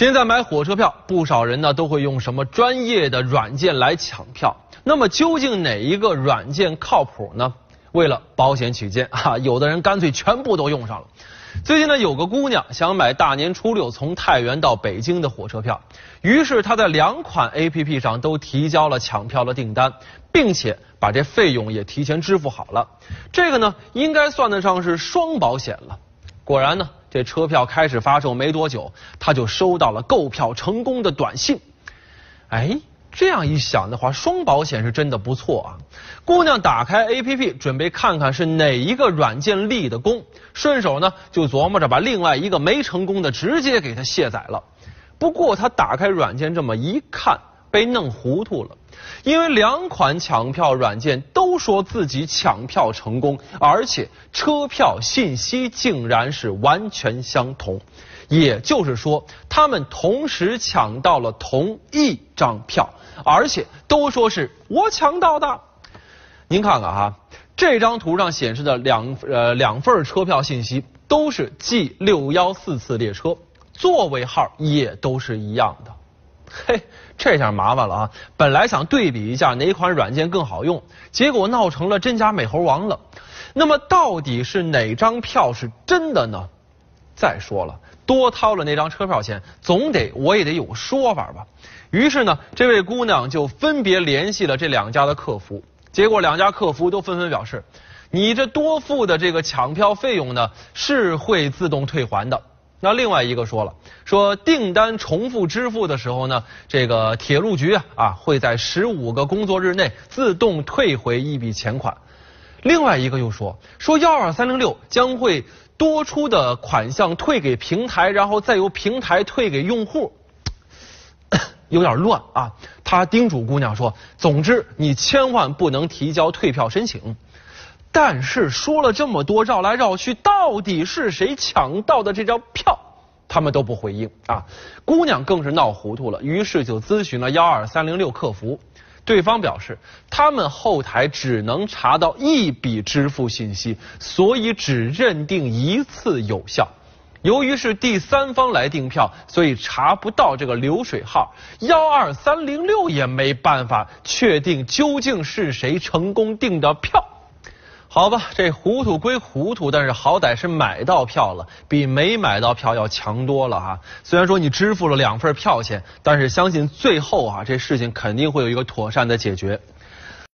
现在买火车票，不少人呢都会用什么专业的软件来抢票。那么究竟哪一个软件靠谱呢？为了保险起见，哈，有的人干脆全部都用上了。最近呢，有个姑娘想买大年初六从太原到北京的火车票，于是她在两款 APP 上都提交了抢票的订单，并且把这费用也提前支付好了。这个呢，应该算得上是双保险了。果然呢。这车票开始发售没多久，他就收到了购票成功的短信。哎，这样一想的话，双保险是真的不错啊！姑娘打开 APP，准备看看是哪一个软件立的功，顺手呢就琢磨着把另外一个没成功的直接给它卸载了。不过她打开软件这么一看，被弄糊涂了。因为两款抢票软件都说自己抢票成功，而且车票信息竟然是完全相同，也就是说，他们同时抢到了同一张票，而且都说是我抢到的。您看看哈，这张图上显示的两呃两份车票信息都是 G 六幺四次列车，座位号也都是一样的。嘿，这下麻烦了啊！本来想对比一下哪款软件更好用，结果闹成了真假美猴王了。那么到底是哪张票是真的呢？再说了，多掏了那张车票钱，总得我也得有个说法吧。于是呢，这位姑娘就分别联系了这两家的客服，结果两家客服都纷纷表示，你这多付的这个抢票费用呢，是会自动退还的。那另外一个说了，说订单重复支付的时候呢，这个铁路局啊啊会在十五个工作日内自动退回一笔钱款。另外一个又说，说幺二三零六将会多出的款项退给平台，然后再由平台退给用户，有点乱啊。他叮嘱姑娘说，总之你千万不能提交退票申请。但是说了这么多，绕来绕去，到底是谁抢到的这张票？他们都不回应啊！姑娘更是闹糊涂了，于是就咨询了幺二三零六客服，对方表示他们后台只能查到一笔支付信息，所以只认定一次有效。由于是第三方来订票，所以查不到这个流水号，幺二三零六也没办法确定究竟是谁成功订的票。好吧，这糊涂归糊涂，但是好歹是买到票了，比没买到票要强多了哈。虽然说你支付了两份票钱，但是相信最后啊，这事情肯定会有一个妥善的解决。